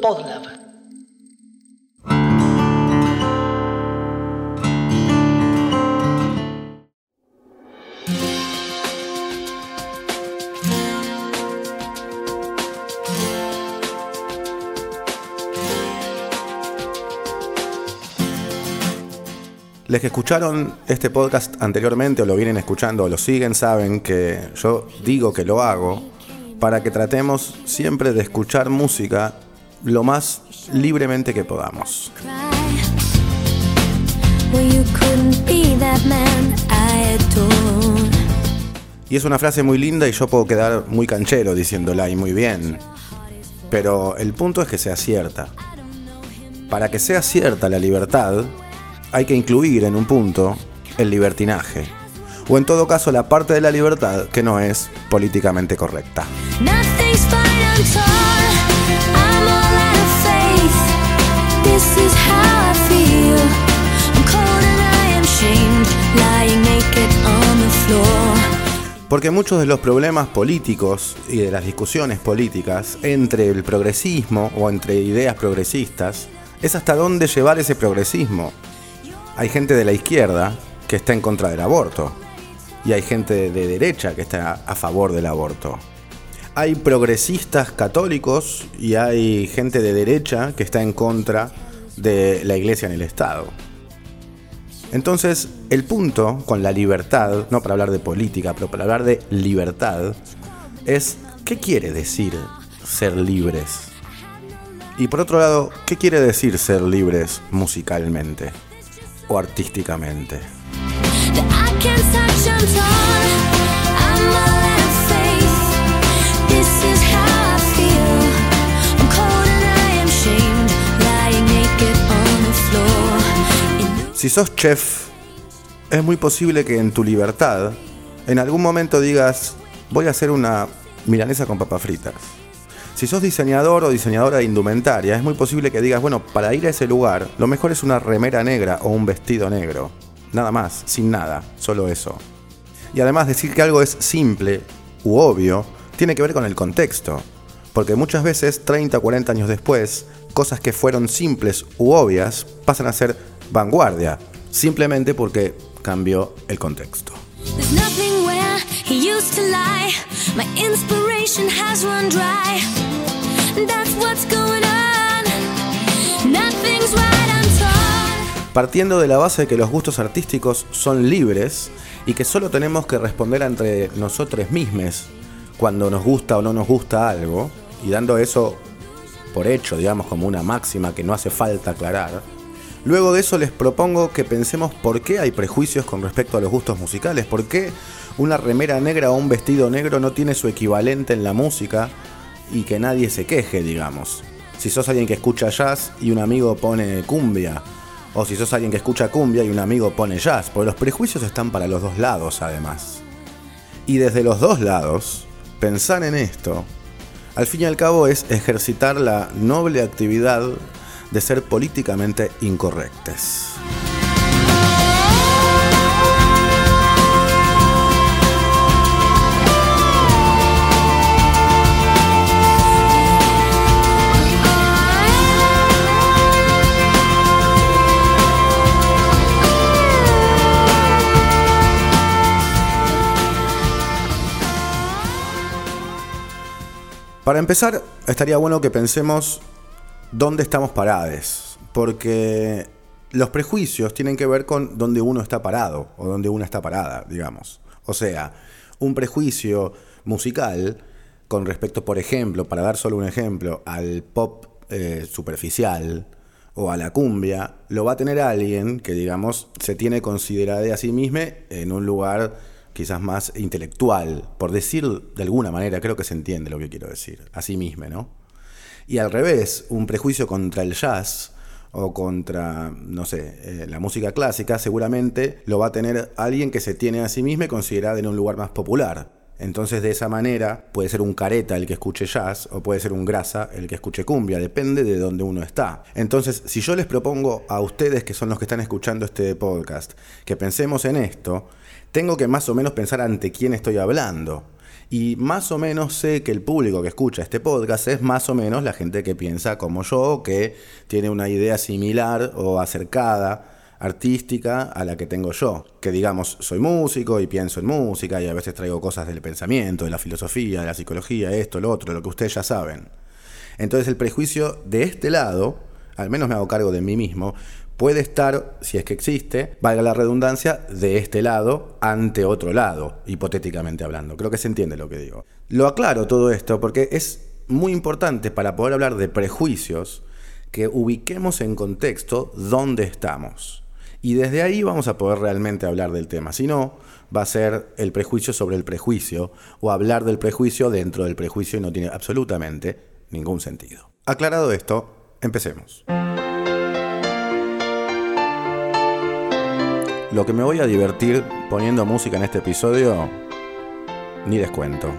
Podlab. Les que escucharon este podcast anteriormente o lo vienen escuchando o lo siguen saben que yo digo que lo hago para que tratemos siempre de escuchar música lo más libremente que podamos. Y es una frase muy linda y yo puedo quedar muy canchero diciéndola y muy bien. Pero el punto es que sea cierta. Para que sea cierta la libertad, hay que incluir en un punto el libertinaje. O en todo caso la parte de la libertad que no es políticamente correcta. Porque muchos de los problemas políticos y de las discusiones políticas entre el progresismo o entre ideas progresistas es hasta dónde llevar ese progresismo. Hay gente de la izquierda que está en contra del aborto y hay gente de derecha que está a favor del aborto. Hay progresistas católicos y hay gente de derecha que está en contra de la iglesia en el Estado. Entonces, el punto con la libertad, no para hablar de política, pero para hablar de libertad, es ¿qué quiere decir ser libres? Y por otro lado, ¿qué quiere decir ser libres musicalmente o artísticamente? Si sos chef, es muy posible que en tu libertad, en algún momento digas, voy a hacer una milanesa con papas fritas. Si sos diseñador o diseñadora de indumentaria, es muy posible que digas, bueno, para ir a ese lugar, lo mejor es una remera negra o un vestido negro. Nada más, sin nada, solo eso. Y además decir que algo es simple u obvio tiene que ver con el contexto. Porque muchas veces, 30 o 40 años después, cosas que fueron simples u obvias pasan a ser vanguardia, simplemente porque cambió el contexto. Partiendo de la base de que los gustos artísticos son libres y que solo tenemos que responder entre nosotros mismos cuando nos gusta o no nos gusta algo, y dando eso por hecho, digamos, como una máxima que no hace falta aclarar, Luego de eso les propongo que pensemos por qué hay prejuicios con respecto a los gustos musicales, por qué una remera negra o un vestido negro no tiene su equivalente en la música y que nadie se queje, digamos. Si sos alguien que escucha jazz y un amigo pone cumbia, o si sos alguien que escucha cumbia y un amigo pone jazz, porque los prejuicios están para los dos lados además. Y desde los dos lados, pensar en esto, al fin y al cabo es ejercitar la noble actividad de ser políticamente incorrectas. Para empezar, estaría bueno que pensemos dónde estamos parados. Porque los prejuicios tienen que ver con dónde uno está parado o dónde una está parada, digamos. O sea, un prejuicio musical con respecto, por ejemplo, para dar solo un ejemplo, al pop eh, superficial o a la cumbia, lo va a tener alguien que, digamos, se tiene considerada a sí mismo en un lugar quizás más intelectual, por decir de alguna manera, creo que se entiende lo que quiero decir, a sí mismo, ¿no? Y al revés, un prejuicio contra el jazz o contra, no sé, eh, la música clásica, seguramente lo va a tener alguien que se tiene a sí mismo y considerada en un lugar más popular. Entonces de esa manera puede ser un careta el que escuche jazz o puede ser un grasa el que escuche cumbia, depende de dónde uno está. Entonces si yo les propongo a ustedes que son los que están escuchando este podcast que pensemos en esto, tengo que más o menos pensar ante quién estoy hablando. Y más o menos sé que el público que escucha este podcast es más o menos la gente que piensa como yo, que tiene una idea similar o acercada artística a la que tengo yo. Que digamos, soy músico y pienso en música y a veces traigo cosas del pensamiento, de la filosofía, de la psicología, esto, lo otro, lo que ustedes ya saben. Entonces el prejuicio de este lado, al menos me hago cargo de mí mismo, puede estar, si es que existe, valga la redundancia, de este lado ante otro lado, hipotéticamente hablando. Creo que se entiende lo que digo. Lo aclaro todo esto porque es muy importante para poder hablar de prejuicios que ubiquemos en contexto dónde estamos. Y desde ahí vamos a poder realmente hablar del tema. Si no, va a ser el prejuicio sobre el prejuicio o hablar del prejuicio dentro del prejuicio y no tiene absolutamente ningún sentido. Aclarado esto, empecemos. Lo que me voy a divertir poniendo música en este episodio, ni les cuento.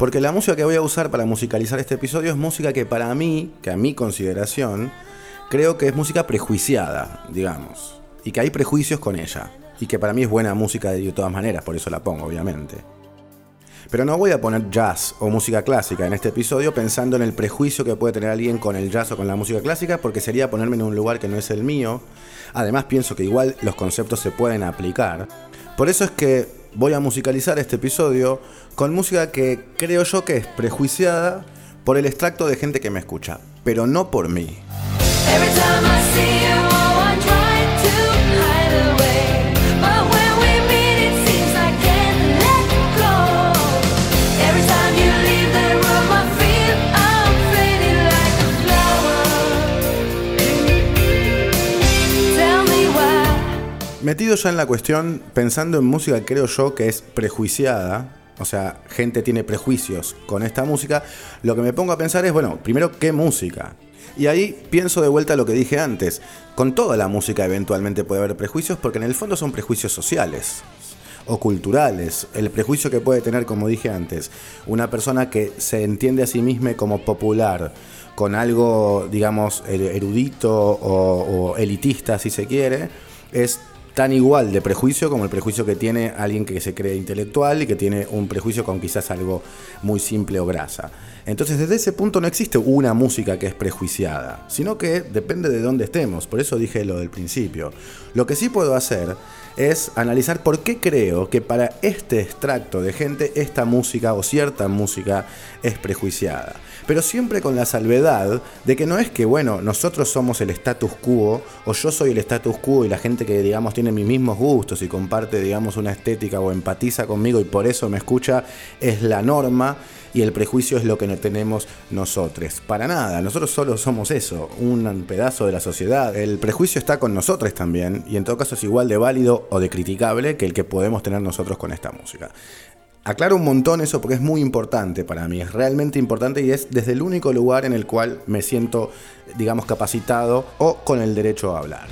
Porque la música que voy a usar para musicalizar este episodio es música que para mí, que a mi consideración, creo que es música prejuiciada, digamos. Y que hay prejuicios con ella. Y que para mí es buena música de todas maneras, por eso la pongo, obviamente. Pero no voy a poner jazz o música clásica en este episodio pensando en el prejuicio que puede tener alguien con el jazz o con la música clásica, porque sería ponerme en un lugar que no es el mío. Además pienso que igual los conceptos se pueden aplicar. Por eso es que voy a musicalizar este episodio con música que creo yo que es prejuiciada por el extracto de gente que me escucha, pero no por mí. Metido ya en la cuestión, pensando en música creo yo que es prejuiciada, o sea, gente tiene prejuicios con esta música, lo que me pongo a pensar es, bueno, primero, ¿qué música? Y ahí pienso de vuelta lo que dije antes, con toda la música eventualmente puede haber prejuicios porque en el fondo son prejuicios sociales o culturales, el prejuicio que puede tener, como dije antes, una persona que se entiende a sí misma como popular, con algo, digamos, erudito o, o elitista, si se quiere, es tan igual de prejuicio como el prejuicio que tiene alguien que se cree intelectual y que tiene un prejuicio con quizás algo muy simple o grasa. Entonces desde ese punto no existe una música que es prejuiciada, sino que depende de dónde estemos, por eso dije lo del principio. Lo que sí puedo hacer es analizar por qué creo que para este extracto de gente esta música o cierta música es prejuiciada. Pero siempre con la salvedad de que no es que, bueno, nosotros somos el status quo o yo soy el status quo y la gente que, digamos, tiene mis mismos gustos y comparte, digamos, una estética o empatiza conmigo y por eso me escucha, es la norma y el prejuicio es lo que no tenemos nosotros. Para nada, nosotros solo somos eso, un pedazo de la sociedad. El prejuicio está con nosotros también y en todo caso es igual de válido o de criticable que el que podemos tener nosotros con esta música. Aclaro un montón eso porque es muy importante para mí, es realmente importante y es desde el único lugar en el cual me siento, digamos, capacitado o con el derecho a hablar.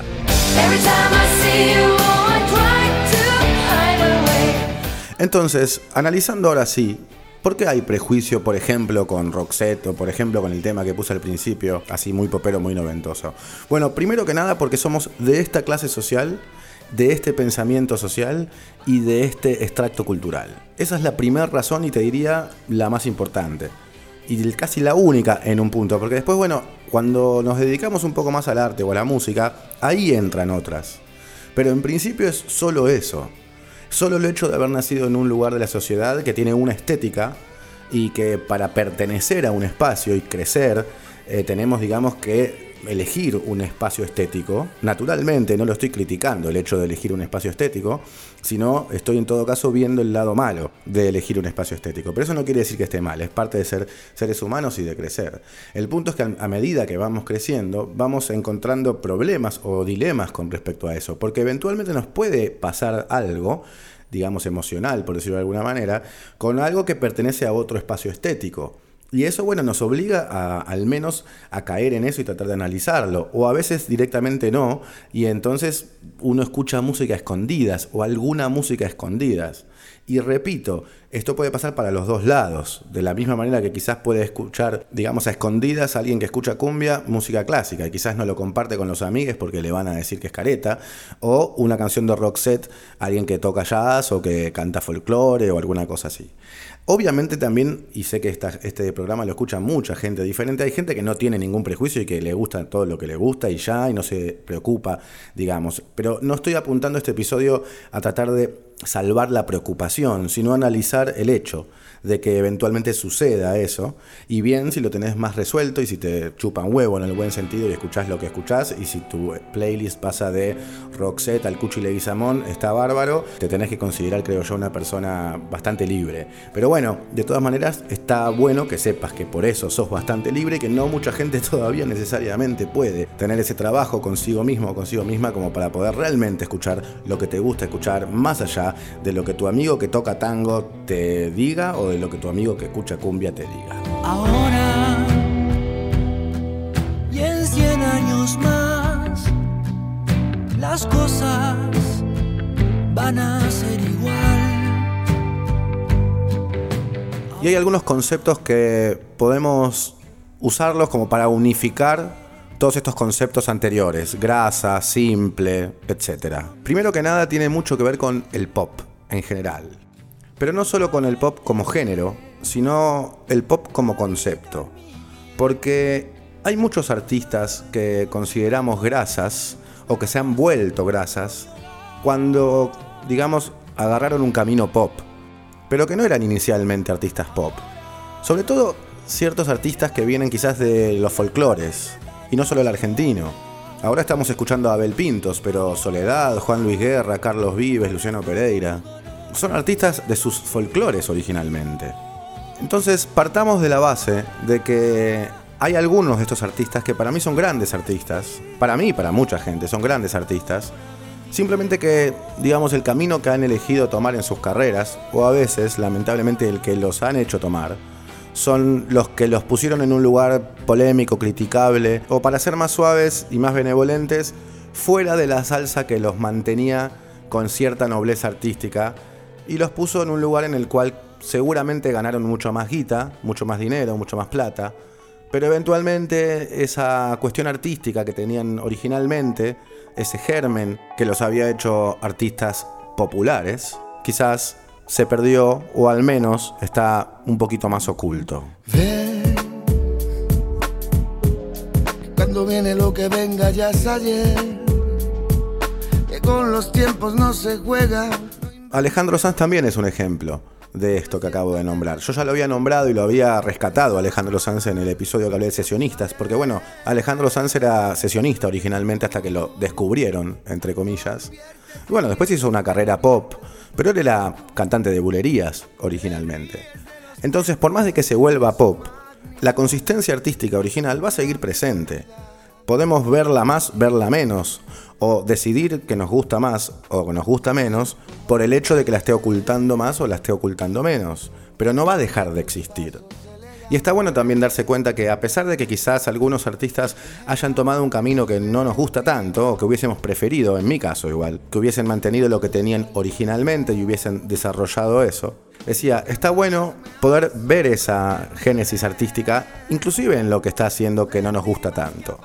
Entonces, analizando ahora sí ¿Por qué hay prejuicio, por ejemplo, con Roxette o por ejemplo con el tema que puse al principio, así muy popero, muy noventoso? Bueno, primero que nada porque somos de esta clase social, de este pensamiento social y de este extracto cultural. Esa es la primera razón y te diría la más importante. Y casi la única en un punto, porque después, bueno, cuando nos dedicamos un poco más al arte o a la música, ahí entran otras. Pero en principio es solo eso. Solo el hecho de haber nacido en un lugar de la sociedad que tiene una estética y que para pertenecer a un espacio y crecer eh, tenemos, digamos, que elegir un espacio estético. Naturalmente, no lo estoy criticando el hecho de elegir un espacio estético, sino estoy en todo caso viendo el lado malo de elegir un espacio estético. Pero eso no quiere decir que esté mal, es parte de ser seres humanos y de crecer. El punto es que a medida que vamos creciendo, vamos encontrando problemas o dilemas con respecto a eso, porque eventualmente nos puede pasar algo digamos, emocional, por decirlo de alguna manera, con algo que pertenece a otro espacio estético. Y eso, bueno, nos obliga a, al menos a caer en eso y tratar de analizarlo. O a veces directamente no. Y entonces uno escucha música escondidas o alguna música escondidas. Y repito, esto puede pasar para los dos lados, de la misma manera que quizás puede escuchar, digamos, a escondidas a alguien que escucha cumbia, música clásica, y quizás no lo comparte con los amigos porque le van a decir que es careta, o una canción de rock set, alguien que toca jazz o que canta folclore o alguna cosa así. Obviamente también, y sé que este programa lo escucha mucha gente diferente, hay gente que no tiene ningún prejuicio y que le gusta todo lo que le gusta y ya, y no se preocupa, digamos. Pero no estoy apuntando este episodio a tratar de salvar la preocupación, sino analizar el hecho de que eventualmente suceda eso, y bien si lo tenés más resuelto y si te chupan huevo en el buen sentido y escuchás lo que escuchás, y si tu playlist pasa de Roxette al Cuchi Leguizamón, está bárbaro, te tenés que considerar, creo yo, una persona bastante libre. Pero bueno, de todas maneras, está bueno que sepas que por eso sos bastante libre y que no mucha gente todavía necesariamente puede tener ese trabajo consigo mismo o consigo misma como para poder realmente escuchar lo que te gusta escuchar, más allá de lo que tu amigo que toca tango te diga o de lo que tu amigo que escucha cumbia te diga. Ahora y en 100 años más, las cosas van a ser igual. Y hay algunos conceptos que podemos usarlos como para unificar todos estos conceptos anteriores, grasa, simple, etc. Primero que nada tiene mucho que ver con el pop en general. Pero no solo con el pop como género, sino el pop como concepto. Porque hay muchos artistas que consideramos grasas o que se han vuelto grasas cuando, digamos, agarraron un camino pop, pero que no eran inicialmente artistas pop. Sobre todo ciertos artistas que vienen quizás de los folclores, y no solo el argentino. Ahora estamos escuchando a Abel Pintos, pero Soledad, Juan Luis Guerra, Carlos Vives, Luciano Pereira son artistas de sus folclores originalmente. Entonces partamos de la base de que hay algunos de estos artistas que para mí son grandes artistas, para mí y para mucha gente son grandes artistas, simplemente que, digamos, el camino que han elegido tomar en sus carreras, o a veces, lamentablemente, el que los han hecho tomar, son los que los pusieron en un lugar polémico, criticable, o para ser más suaves y más benevolentes, fuera de la salsa que los mantenía con cierta nobleza artística y los puso en un lugar en el cual seguramente ganaron mucho más guita, mucho más dinero, mucho más plata, pero eventualmente esa cuestión artística que tenían originalmente, ese germen que los había hecho artistas populares, quizás se perdió o al menos está un poquito más oculto. cuando viene lo que venga ya es que con los tiempos no se juega Alejandro Sanz también es un ejemplo de esto que acabo de nombrar. Yo ya lo había nombrado y lo había rescatado Alejandro Sanz en el episodio que hablé de sesionistas, porque bueno, Alejandro Sanz era sesionista originalmente hasta que lo descubrieron, entre comillas. Y bueno, después hizo una carrera pop, pero él era cantante de bulerías originalmente. Entonces, por más de que se vuelva pop, la consistencia artística original va a seguir presente. Podemos verla más, verla menos, o decidir que nos gusta más o que nos gusta menos por el hecho de que la esté ocultando más o la esté ocultando menos, pero no va a dejar de existir. Y está bueno también darse cuenta que a pesar de que quizás algunos artistas hayan tomado un camino que no nos gusta tanto, o que hubiésemos preferido, en mi caso igual, que hubiesen mantenido lo que tenían originalmente y hubiesen desarrollado eso, decía, está bueno poder ver esa génesis artística, inclusive en lo que está haciendo que no nos gusta tanto.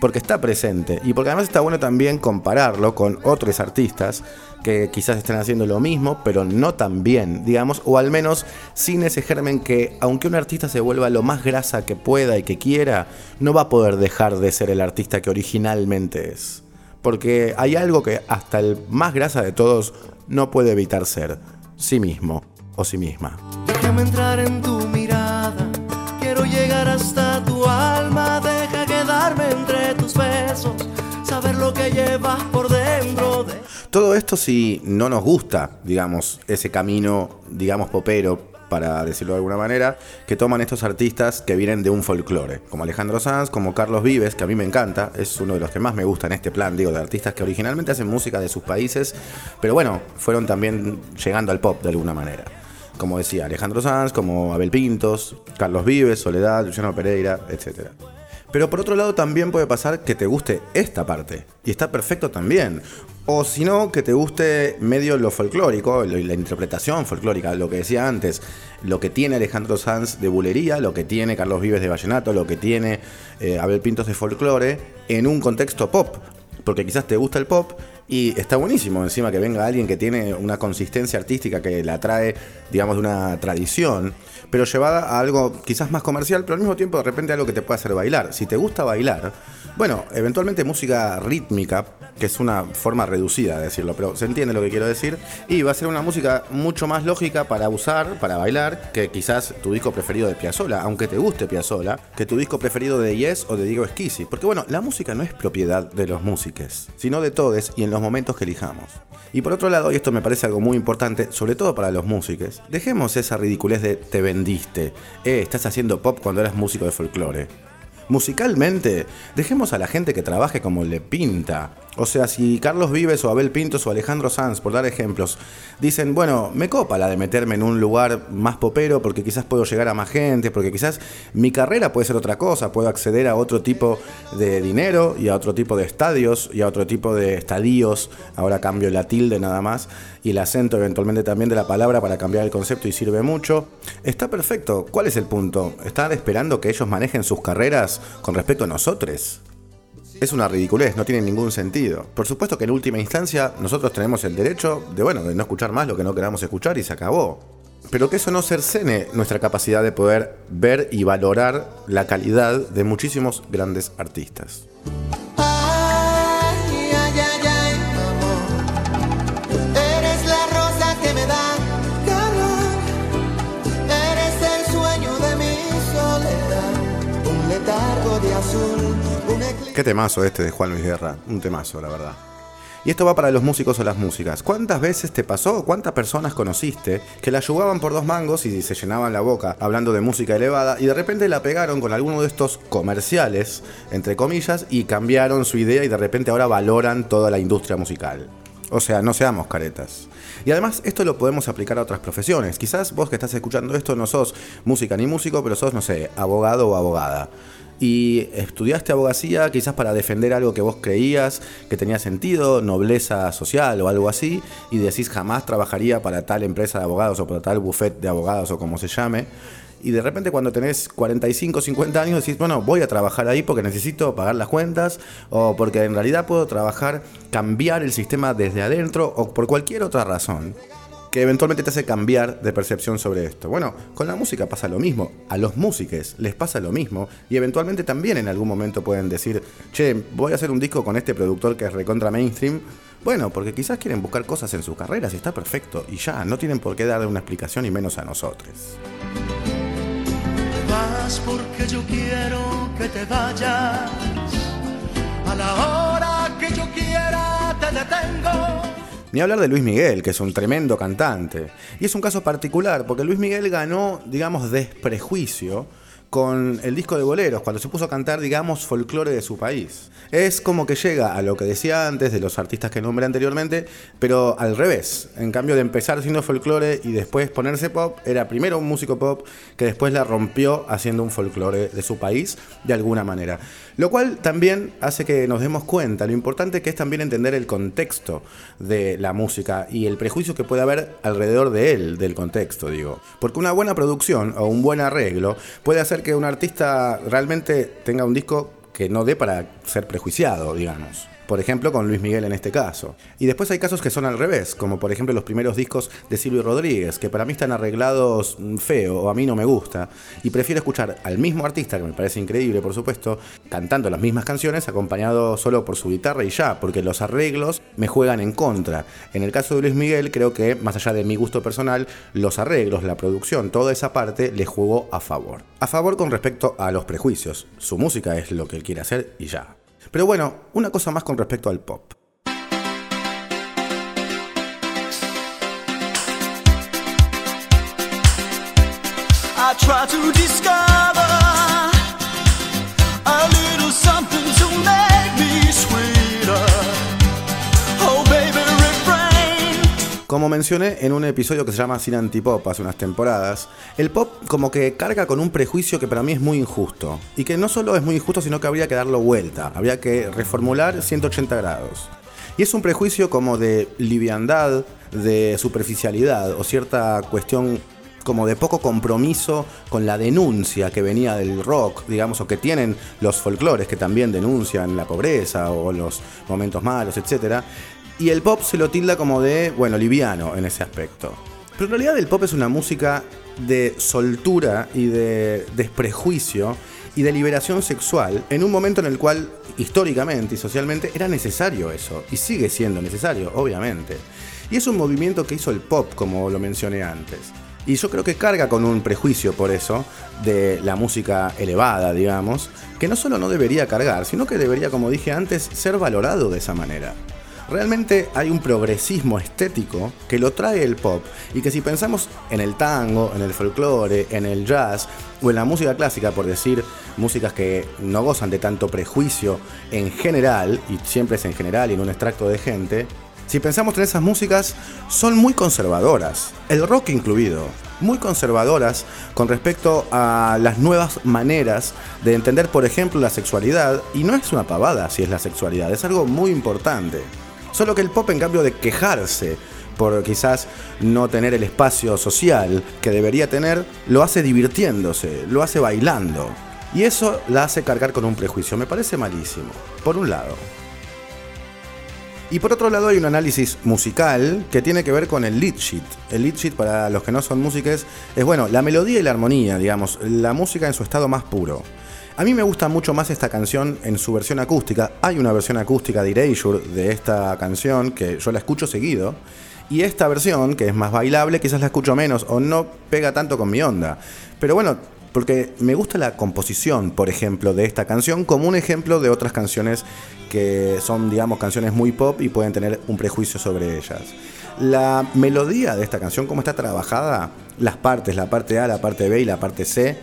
Porque está presente. Y porque además está bueno también compararlo con otros artistas que quizás estén haciendo lo mismo, pero no tan bien, digamos, o al menos sin ese germen que, aunque un artista se vuelva lo más grasa que pueda y que quiera, no va a poder dejar de ser el artista que originalmente es. Porque hay algo que hasta el más grasa de todos no puede evitar ser, sí mismo o sí misma. Déjame entrar en tu mirada, quiero llegar hasta tu alma, deja quedarme entre tus besos, saber lo que llevas por dentro. Todo esto si no nos gusta, digamos, ese camino, digamos, popero, para decirlo de alguna manera, que toman estos artistas que vienen de un folclore, como Alejandro Sanz, como Carlos Vives, que a mí me encanta, es uno de los que más me gusta en este plan, digo, de artistas que originalmente hacen música de sus países, pero bueno, fueron también llegando al pop de alguna manera. Como decía, Alejandro Sanz, como Abel Pintos, Carlos Vives, Soledad, Luciano Pereira, etc. Pero por otro lado también puede pasar que te guste esta parte. Y está perfecto también. O si no, que te guste medio lo folclórico, la interpretación folclórica, lo que decía antes, lo que tiene Alejandro Sanz de bulería, lo que tiene Carlos Vives de vallenato, lo que tiene eh, Abel Pintos de folclore, en un contexto pop. Porque quizás te gusta el pop y está buenísimo encima que venga alguien que tiene una consistencia artística que la trae, digamos, de una tradición pero llevada a algo quizás más comercial, pero al mismo tiempo de repente algo que te pueda hacer bailar. Si te gusta bailar, bueno, eventualmente música rítmica, que es una forma reducida de decirlo, pero se entiende lo que quiero decir, y va a ser una música mucho más lógica para usar, para bailar, que quizás tu disco preferido de Piazzolla, aunque te guste Piazzolla, que tu disco preferido de Yes o de Diego Esquisi, porque bueno, la música no es propiedad de los músicos, sino de todos y en los momentos que elijamos. Y por otro lado, y esto me parece algo muy importante, sobre todo para los músicos, dejemos esa ridiculez de te vendiste, eh, estás haciendo pop cuando eras músico de folclore. Musicalmente, dejemos a la gente que trabaje como le pinta. O sea, si Carlos Vives o Abel Pintos o Alejandro Sanz, por dar ejemplos, dicen, bueno, me copa la de meterme en un lugar más popero porque quizás puedo llegar a más gente, porque quizás mi carrera puede ser otra cosa, puedo acceder a otro tipo de dinero y a otro tipo de estadios y a otro tipo de estadios, ahora cambio la tilde nada más, y el acento eventualmente también de la palabra para cambiar el concepto y sirve mucho. Está perfecto. ¿Cuál es el punto? ¿Están esperando que ellos manejen sus carreras con respecto a nosotros? Es una ridiculez, no tiene ningún sentido. Por supuesto que en última instancia nosotros tenemos el derecho de, bueno, de no escuchar más lo que no queramos escuchar y se acabó. Pero que eso no cercene nuestra capacidad de poder ver y valorar la calidad de muchísimos grandes artistas. Qué temazo este de Juan Luis Guerra, un temazo, la verdad. Y esto va para los músicos o las músicas. ¿Cuántas veces te pasó, cuántas personas conociste que la ayudaban por dos mangos y se llenaban la boca hablando de música elevada y de repente la pegaron con alguno de estos comerciales, entre comillas, y cambiaron su idea y de repente ahora valoran toda la industria musical? O sea, no seamos caretas. Y además esto lo podemos aplicar a otras profesiones. Quizás vos que estás escuchando esto no sos música ni músico, pero sos, no sé, abogado o abogada y estudiaste abogacía quizás para defender algo que vos creías que tenía sentido, nobleza social o algo así, y decís jamás trabajaría para tal empresa de abogados o para tal buffet de abogados o como se llame. Y de repente cuando tenés 45, 50 años decís, bueno, voy a trabajar ahí porque necesito pagar las cuentas o porque en realidad puedo trabajar, cambiar el sistema desde adentro o por cualquier otra razón que eventualmente te hace cambiar de percepción sobre esto. Bueno, con la música pasa lo mismo, a los músicos les pasa lo mismo y eventualmente también en algún momento pueden decir, che, voy a hacer un disco con este productor que es recontra mainstream. Bueno, porque quizás quieren buscar cosas en sus carreras y está perfecto y ya, no tienen por qué darle una explicación y menos a nosotros. Vas porque yo quiero que te vayas. A la hora que yo quiera te detengo ni hablar de Luis Miguel, que es un tremendo cantante. Y es un caso particular, porque Luis Miguel ganó, digamos, desprejuicio con el disco de boleros, cuando se puso a cantar, digamos, folclore de su país. Es como que llega a lo que decía antes de los artistas que nombré anteriormente, pero al revés. En cambio de empezar siendo folclore y después ponerse pop, era primero un músico pop que después la rompió haciendo un folclore de su país de alguna manera. Lo cual también hace que nos demos cuenta lo importante que es también entender el contexto de la música y el prejuicio que puede haber alrededor de él, del contexto, digo. Porque una buena producción o un buen arreglo puede hacer que un artista realmente tenga un disco que no dé para ser prejuiciado, digamos por ejemplo con Luis Miguel en este caso. Y después hay casos que son al revés, como por ejemplo los primeros discos de Silvio Rodríguez, que para mí están arreglados feo o a mí no me gusta, y prefiero escuchar al mismo artista, que me parece increíble por supuesto, cantando las mismas canciones acompañado solo por su guitarra y ya, porque los arreglos me juegan en contra. En el caso de Luis Miguel creo que, más allá de mi gusto personal, los arreglos, la producción, toda esa parte le jugó a favor. A favor con respecto a los prejuicios. Su música es lo que él quiere hacer y ya. Pero bueno, una cosa más con respecto al pop. Como mencioné en un episodio que se llama Sin Antipop hace unas temporadas, el pop como que carga con un prejuicio que para mí es muy injusto. Y que no solo es muy injusto, sino que habría que darlo vuelta, habría que reformular 180 grados. Y es un prejuicio como de liviandad, de superficialidad o cierta cuestión como de poco compromiso con la denuncia que venía del rock, digamos, o que tienen los folclores que también denuncian la pobreza o los momentos malos, etc. Y el pop se lo tilda como de, bueno, liviano en ese aspecto. Pero en realidad el pop es una música de soltura y de desprejuicio y de liberación sexual en un momento en el cual históricamente y socialmente era necesario eso, y sigue siendo necesario, obviamente. Y es un movimiento que hizo el pop, como lo mencioné antes. Y yo creo que carga con un prejuicio por eso de la música elevada, digamos, que no solo no debería cargar, sino que debería, como dije antes, ser valorado de esa manera. Realmente hay un progresismo estético que lo trae el pop y que si pensamos en el tango, en el folclore, en el jazz o en la música clásica, por decir músicas que no gozan de tanto prejuicio en general, y siempre es en general y en un extracto de gente, si pensamos en esas músicas, son muy conservadoras, el rock incluido, muy conservadoras con respecto a las nuevas maneras de entender, por ejemplo, la sexualidad, y no es una pavada si es la sexualidad, es algo muy importante. Solo que el pop, en cambio de quejarse por quizás no tener el espacio social que debería tener, lo hace divirtiéndose, lo hace bailando. Y eso la hace cargar con un prejuicio. Me parece malísimo, por un lado. Y por otro lado hay un análisis musical que tiene que ver con el lead sheet. El lead sheet para los que no son músicos es bueno, la melodía y la armonía, digamos, la música en su estado más puro. A mí me gusta mucho más esta canción en su versión acústica. Hay una versión acústica de Erasure de esta canción que yo la escucho seguido. Y esta versión, que es más bailable, quizás la escucho menos o no pega tanto con mi onda. Pero bueno, porque me gusta la composición, por ejemplo, de esta canción, como un ejemplo de otras canciones que son, digamos, canciones muy pop y pueden tener un prejuicio sobre ellas. La melodía de esta canción, cómo está trabajada, las partes, la parte A, la parte B y la parte C,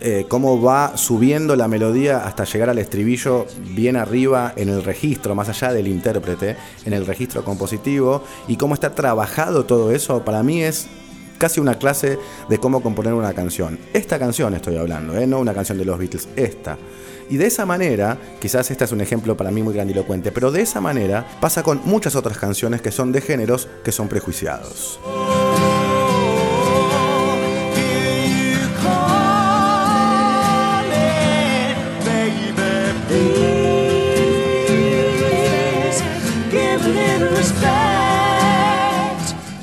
eh, cómo va subiendo la melodía hasta llegar al estribillo bien arriba en el registro, más allá del intérprete, en el registro compositivo, y cómo está trabajado todo eso, para mí es casi una clase de cómo componer una canción. Esta canción estoy hablando, ¿eh? no una canción de los Beatles, esta. Y de esa manera, quizás este es un ejemplo para mí muy grandilocuente, pero de esa manera pasa con muchas otras canciones que son de géneros que son prejuiciados.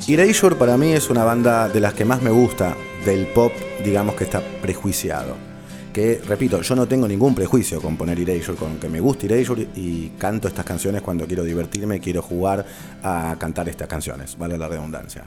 Erasure para mí es una banda de las que más me gusta del pop, digamos que está prejuiciado. Que, repito, yo no tengo ningún prejuicio con poner Erasure, con que me guste Erasure y canto estas canciones cuando quiero divertirme, quiero jugar a cantar estas canciones, vale la redundancia.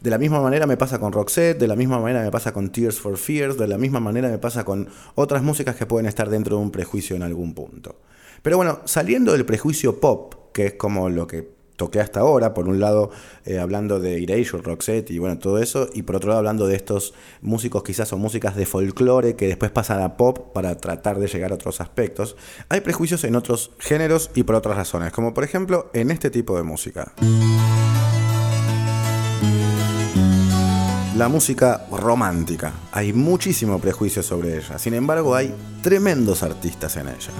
De la misma manera me pasa con Roxette, de la misma manera me pasa con Tears for Fears, de la misma manera me pasa con otras músicas que pueden estar dentro de un prejuicio en algún punto. Pero bueno, saliendo del prejuicio pop, que es como lo que toqué hasta ahora, por un lado eh, hablando de Erasure, Roxette y bueno, todo eso, y por otro lado hablando de estos músicos quizás o músicas de folclore que después pasan a pop para tratar de llegar a otros aspectos, hay prejuicios en otros géneros y por otras razones, como por ejemplo en este tipo de música. La música romántica. Hay muchísimo prejuicio sobre ella, sin embargo hay tremendos artistas en ella.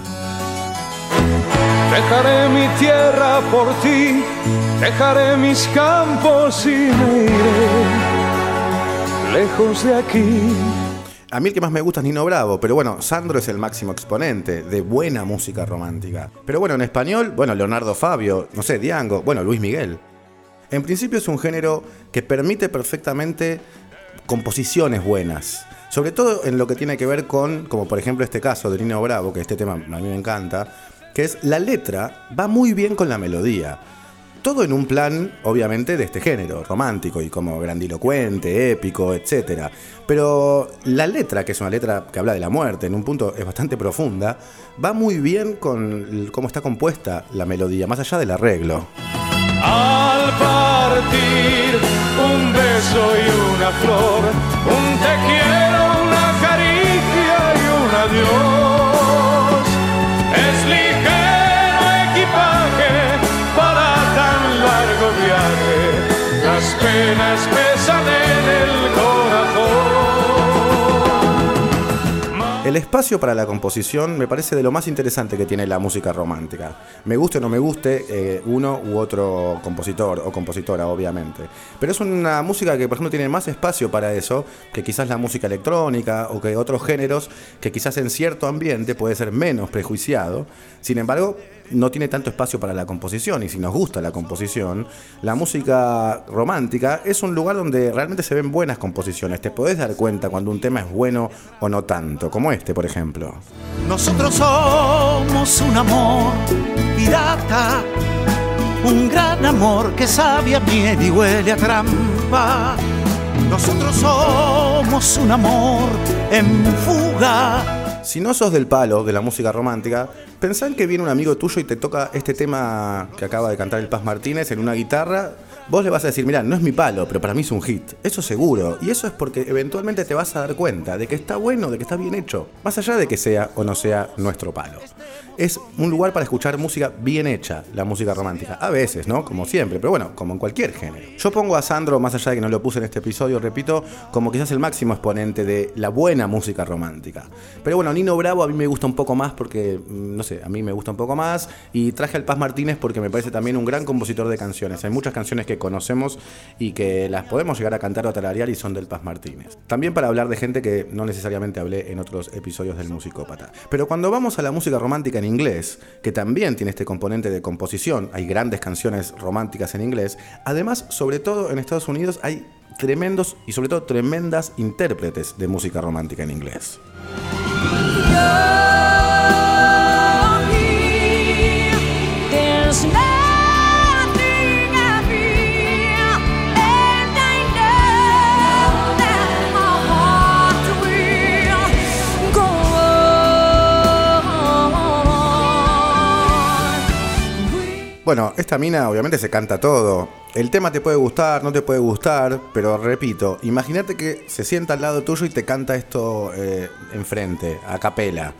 Dejaré mi tierra por ti, dejaré mis campos y me iré lejos de aquí. A mí el que más me gusta es Nino Bravo, pero bueno, Sandro es el máximo exponente de buena música romántica. Pero bueno, en español, bueno, Leonardo Fabio, no sé, Diango, bueno, Luis Miguel. En principio es un género que permite perfectamente composiciones buenas. Sobre todo en lo que tiene que ver con, como por ejemplo este caso de Nino Bravo, que este tema a mí me encanta, que es la letra va muy bien con la melodía. Todo en un plan, obviamente, de este género, romántico y como grandilocuente, épico, etc. Pero la letra, que es una letra que habla de la muerte, en un punto es bastante profunda, va muy bien con cómo está compuesta la melodía, más allá del arreglo. Al partir, un beso y una flor, un te quiero, una caricia y un adiós. El espacio para la composición me parece de lo más interesante que tiene la música romántica. Me guste o no me guste eh, uno u otro compositor o compositora, obviamente. Pero es una música que, por ejemplo, tiene más espacio para eso que quizás la música electrónica o que otros géneros que quizás en cierto ambiente puede ser menos prejuiciado. Sin embargo, no tiene tanto espacio para la composición y si nos gusta la composición, la música romántica es un lugar donde realmente se ven buenas composiciones. Te podés dar cuenta cuando un tema es bueno o no tanto, como este, por ejemplo. Nosotros somos un amor pirata, un gran amor que sabe a miel y huele a trampa. Nosotros somos un amor en fuga. Si no sos del palo de la música romántica, pensá en que viene un amigo tuyo y te toca este tema que acaba de cantar el Paz Martínez en una guitarra. Vos le vas a decir, mira, no es mi palo, pero para mí es un hit. Eso seguro. Y eso es porque eventualmente te vas a dar cuenta de que está bueno, de que está bien hecho. Más allá de que sea o no sea nuestro palo. Es un lugar para escuchar música bien hecha, la música romántica. A veces, ¿no? Como siempre, pero bueno, como en cualquier género. Yo pongo a Sandro, más allá de que no lo puse en este episodio, repito, como quizás el máximo exponente de la buena música romántica. Pero bueno, Nino Bravo a mí me gusta un poco más porque, mm, no sé, a mí me gusta un poco más. Y traje al Paz Martínez porque me parece también un gran compositor de canciones. Hay muchas canciones que conocemos y que las podemos llegar a cantar o a tararear y son del Paz Martínez. También para hablar de gente que no necesariamente hablé en otros episodios del Musicópata. Pero cuando vamos a la música romántica en inglés, que también tiene este componente de composición, hay grandes canciones románticas en inglés, además, sobre todo en Estados Unidos, hay tremendos y sobre todo tremendas intérpretes de música romántica en inglés. Bueno, esta mina obviamente se canta todo. El tema te puede gustar, no te puede gustar, pero repito, imagínate que se sienta al lado tuyo y te canta esto eh, enfrente, a capela.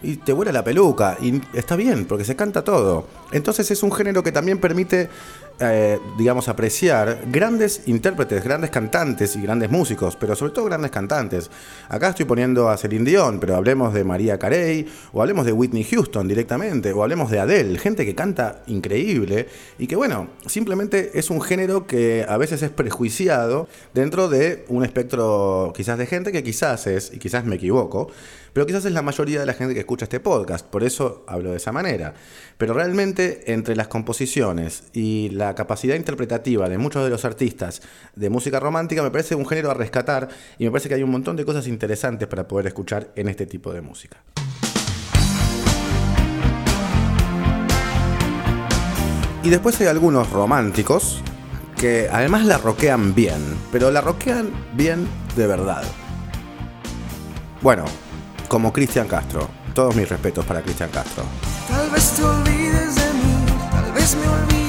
Y te vuela la peluca, y está bien, porque se canta todo. Entonces es un género que también permite, eh, digamos, apreciar grandes intérpretes, grandes cantantes y grandes músicos, pero sobre todo grandes cantantes. Acá estoy poniendo a Celine Dion, pero hablemos de María Carey, o hablemos de Whitney Houston directamente, o hablemos de Adele, gente que canta increíble y que, bueno, simplemente es un género que a veces es prejuiciado dentro de un espectro quizás de gente que quizás es, y quizás me equivoco, pero quizás es la mayoría de la gente que escucha este podcast, por eso hablo de esa manera. Pero realmente entre las composiciones y la capacidad interpretativa de muchos de los artistas de música romántica me parece un género a rescatar y me parece que hay un montón de cosas interesantes para poder escuchar en este tipo de música. Y después hay algunos románticos que además la roquean bien, pero la roquean bien de verdad. Bueno, como Cristian Castro. Todos mis respetos para Cristian Castro. Tal vez te olvides de mí, tal vez me olvide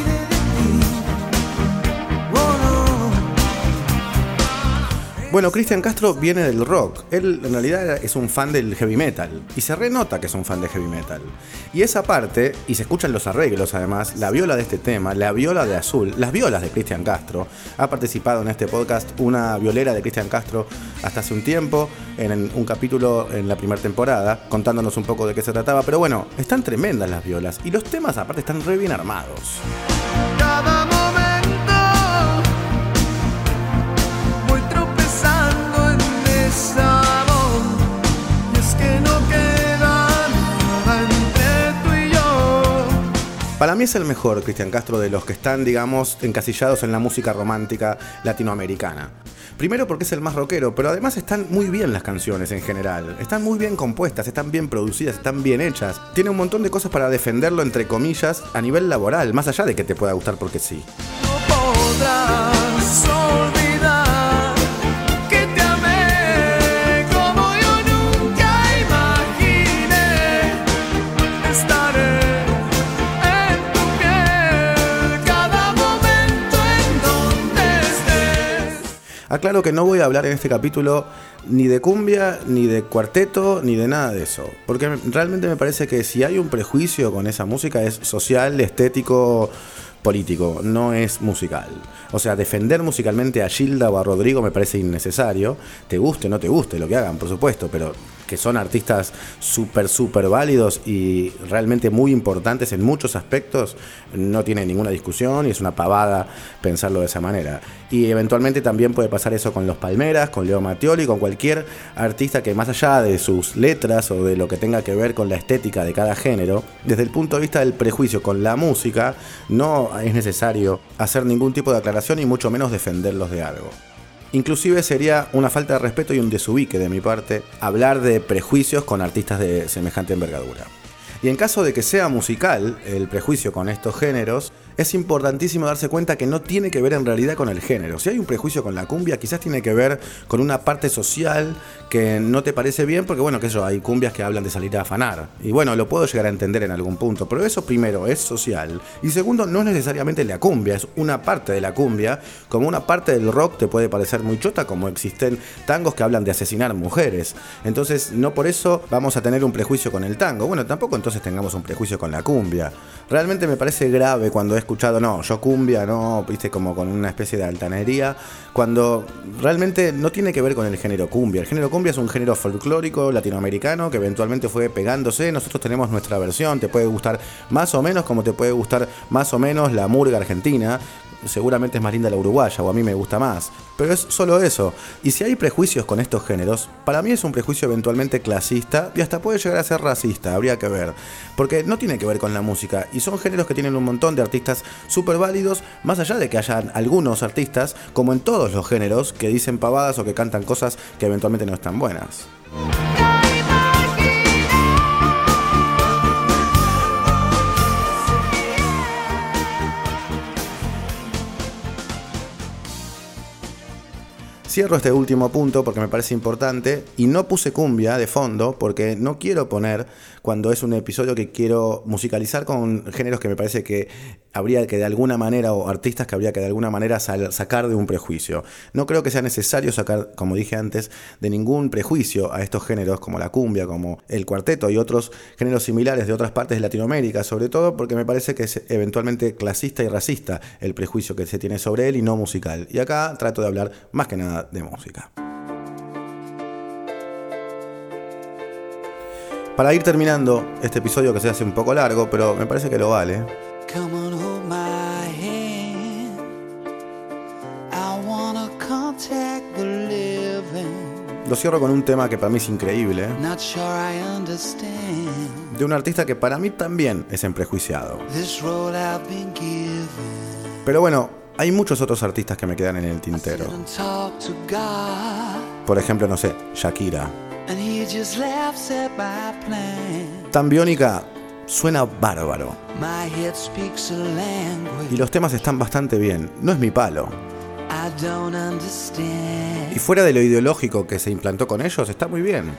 Bueno, Cristian Castro viene del rock. Él en realidad es un fan del heavy metal. Y se renota que es un fan de heavy metal. Y esa parte, y se escuchan los arreglos además, la viola de este tema, la viola de azul, las violas de Cristian Castro. Ha participado en este podcast una violera de Cristian Castro hasta hace un tiempo, en un capítulo en la primera temporada, contándonos un poco de qué se trataba. Pero bueno, están tremendas las violas. Y los temas aparte están re bien armados. Para mí es el mejor Cristian Castro de los que están, digamos, encasillados en la música romántica latinoamericana. Primero porque es el más rockero, pero además están muy bien las canciones en general. Están muy bien compuestas, están bien producidas, están bien hechas. Tiene un montón de cosas para defenderlo, entre comillas, a nivel laboral, más allá de que te pueda gustar porque sí. No podrás Aclaro que no voy a hablar en este capítulo ni de cumbia, ni de cuarteto, ni de nada de eso. Porque realmente me parece que si hay un prejuicio con esa música es social, estético, político, no es musical. O sea, defender musicalmente a Gilda o a Rodrigo me parece innecesario. Te guste o no te guste lo que hagan, por supuesto, pero que son artistas súper, súper válidos y realmente muy importantes en muchos aspectos, no tiene ninguna discusión y es una pavada pensarlo de esa manera. Y eventualmente también puede pasar eso con los Palmeras, con Leo Mattioli, con cualquier artista que más allá de sus letras o de lo que tenga que ver con la estética de cada género, desde el punto de vista del prejuicio con la música, no es necesario hacer ningún tipo de aclaración y mucho menos defenderlos de algo. Inclusive sería una falta de respeto y un desubique de mi parte hablar de prejuicios con artistas de semejante envergadura. Y en caso de que sea musical el prejuicio con estos géneros, es importantísimo darse cuenta que no tiene que ver en realidad con el género. Si hay un prejuicio con la cumbia, quizás tiene que ver con una parte social que no te parece bien, porque bueno, que eso, hay cumbias que hablan de salir a afanar. Y bueno, lo puedo llegar a entender en algún punto, pero eso primero es social. Y segundo, no es necesariamente la cumbia, es una parte de la cumbia, como una parte del rock te puede parecer muy chota, como existen tangos que hablan de asesinar mujeres. Entonces, no por eso vamos a tener un prejuicio con el tango. Bueno, tampoco entonces tengamos un prejuicio con la cumbia. Realmente me parece grave cuando he escuchado, no, yo cumbia, no, viste, como con una especie de altanería, cuando realmente no tiene que ver con el género cumbia. El género cumbia es un género folclórico latinoamericano que eventualmente fue pegándose. Nosotros tenemos nuestra versión, te puede gustar más o menos como te puede gustar más o menos la murga argentina. Seguramente es más linda la uruguaya o a mí me gusta más. Pero es solo eso. Y si hay prejuicios con estos géneros, para mí es un prejuicio eventualmente clasista y hasta puede llegar a ser racista, habría que ver. Porque no tiene que ver con la música y son géneros que tienen un montón de artistas súper válidos, más allá de que hayan algunos artistas, como en todos los géneros, que dicen pavadas o que cantan cosas que eventualmente no están buenas. Cierro este último punto porque me parece importante y no puse cumbia de fondo porque no quiero poner cuando es un episodio que quiero musicalizar con géneros que me parece que habría que de alguna manera o artistas que habría que de alguna manera sacar de un prejuicio. No creo que sea necesario sacar, como dije antes, de ningún prejuicio a estos géneros como la cumbia, como el cuarteto y otros géneros similares de otras partes de Latinoamérica, sobre todo porque me parece que es eventualmente clasista y racista el prejuicio que se tiene sobre él y no musical. Y acá trato de hablar más que nada de música. Para ir terminando este episodio que se hace un poco largo, pero me parece que lo vale. Lo cierro con un tema que para mí es increíble, de un artista que para mí también es emprejuiciado. Pero bueno, hay muchos otros artistas que me quedan en el tintero. Por ejemplo, no sé, Shakira. And he just laughs at my plan. Tan biónica suena bárbaro. Y los temas están bastante bien. No es mi palo. Y fuera de lo ideológico que se implantó con ellos, está muy bien.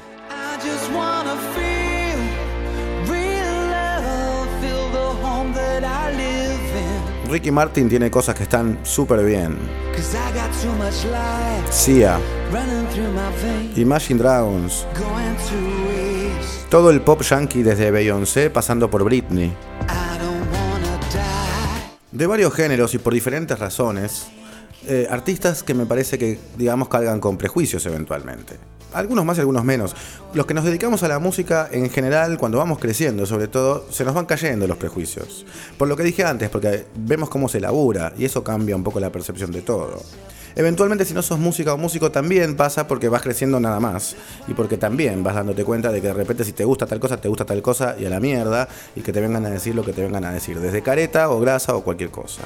Ricky Martin tiene cosas que están súper bien. Sia, Imagine Dragons, todo el pop yankee desde Beyoncé pasando por Britney. De varios géneros y por diferentes razones, eh, artistas que me parece que, digamos, cargan con prejuicios eventualmente. Algunos más y algunos menos. Los que nos dedicamos a la música, en general, cuando vamos creciendo, sobre todo, se nos van cayendo los prejuicios. Por lo que dije antes, porque vemos cómo se labura y eso cambia un poco la percepción de todo. Eventualmente, si no sos música o músico, también pasa porque vas creciendo nada más. Y porque también vas dándote cuenta de que de repente, si te gusta tal cosa, te gusta tal cosa y a la mierda. Y que te vengan a decir lo que te vengan a decir. Desde careta o grasa o cualquier cosa.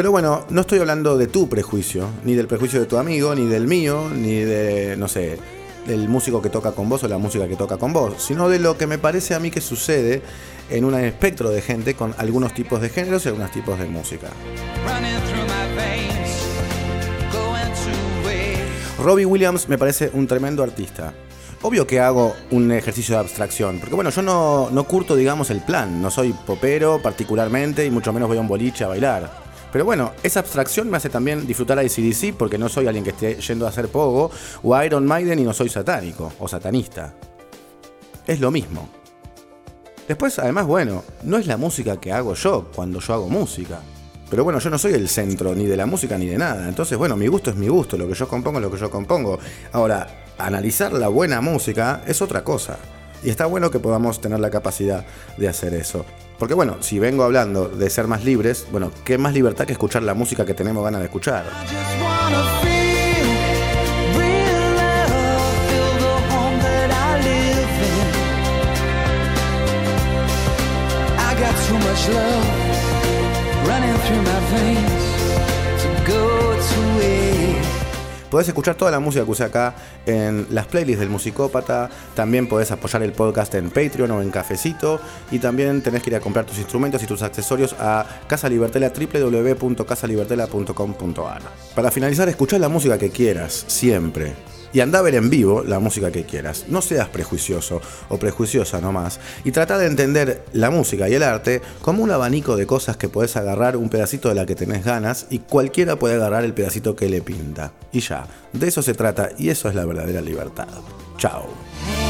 Pero bueno, no estoy hablando de tu prejuicio, ni del prejuicio de tu amigo, ni del mío, ni de, no sé, del músico que toca con vos o la música que toca con vos, sino de lo que me parece a mí que sucede en un espectro de gente con algunos tipos de géneros y algunos tipos de música. Robbie Williams me parece un tremendo artista. Obvio que hago un ejercicio de abstracción, porque bueno, yo no, no curto, digamos, el plan, no soy popero particularmente y mucho menos voy a un boliche a bailar. Pero bueno, esa abstracción me hace también disfrutar a ACDC porque no soy alguien que esté yendo a hacer pogo, o a Iron Maiden y no soy satánico o satanista. Es lo mismo. Después, además, bueno, no es la música que hago yo cuando yo hago música. Pero bueno, yo no soy el centro ni de la música ni de nada. Entonces, bueno, mi gusto es mi gusto, lo que yo compongo es lo que yo compongo. Ahora, analizar la buena música es otra cosa. Y está bueno que podamos tener la capacidad de hacer eso. Porque bueno, si vengo hablando de ser más libres, bueno, qué más libertad que escuchar la música que tenemos ganas de escuchar. Podés escuchar toda la música que usé acá en las playlists del Musicópata. También podés apoyar el podcast en Patreon o en Cafecito. Y también tenés que ir a comprar tus instrumentos y tus accesorios a Casa Libertela, www.casalibertela.com.ar. Para finalizar, escuchá la música que quieras, siempre. Y anda a ver en vivo la música que quieras. No seas prejuicioso o prejuiciosa nomás. Y trata de entender la música y el arte como un abanico de cosas que podés agarrar un pedacito de la que tenés ganas y cualquiera puede agarrar el pedacito que le pinta. Y ya, de eso se trata y eso es la verdadera libertad. Chao.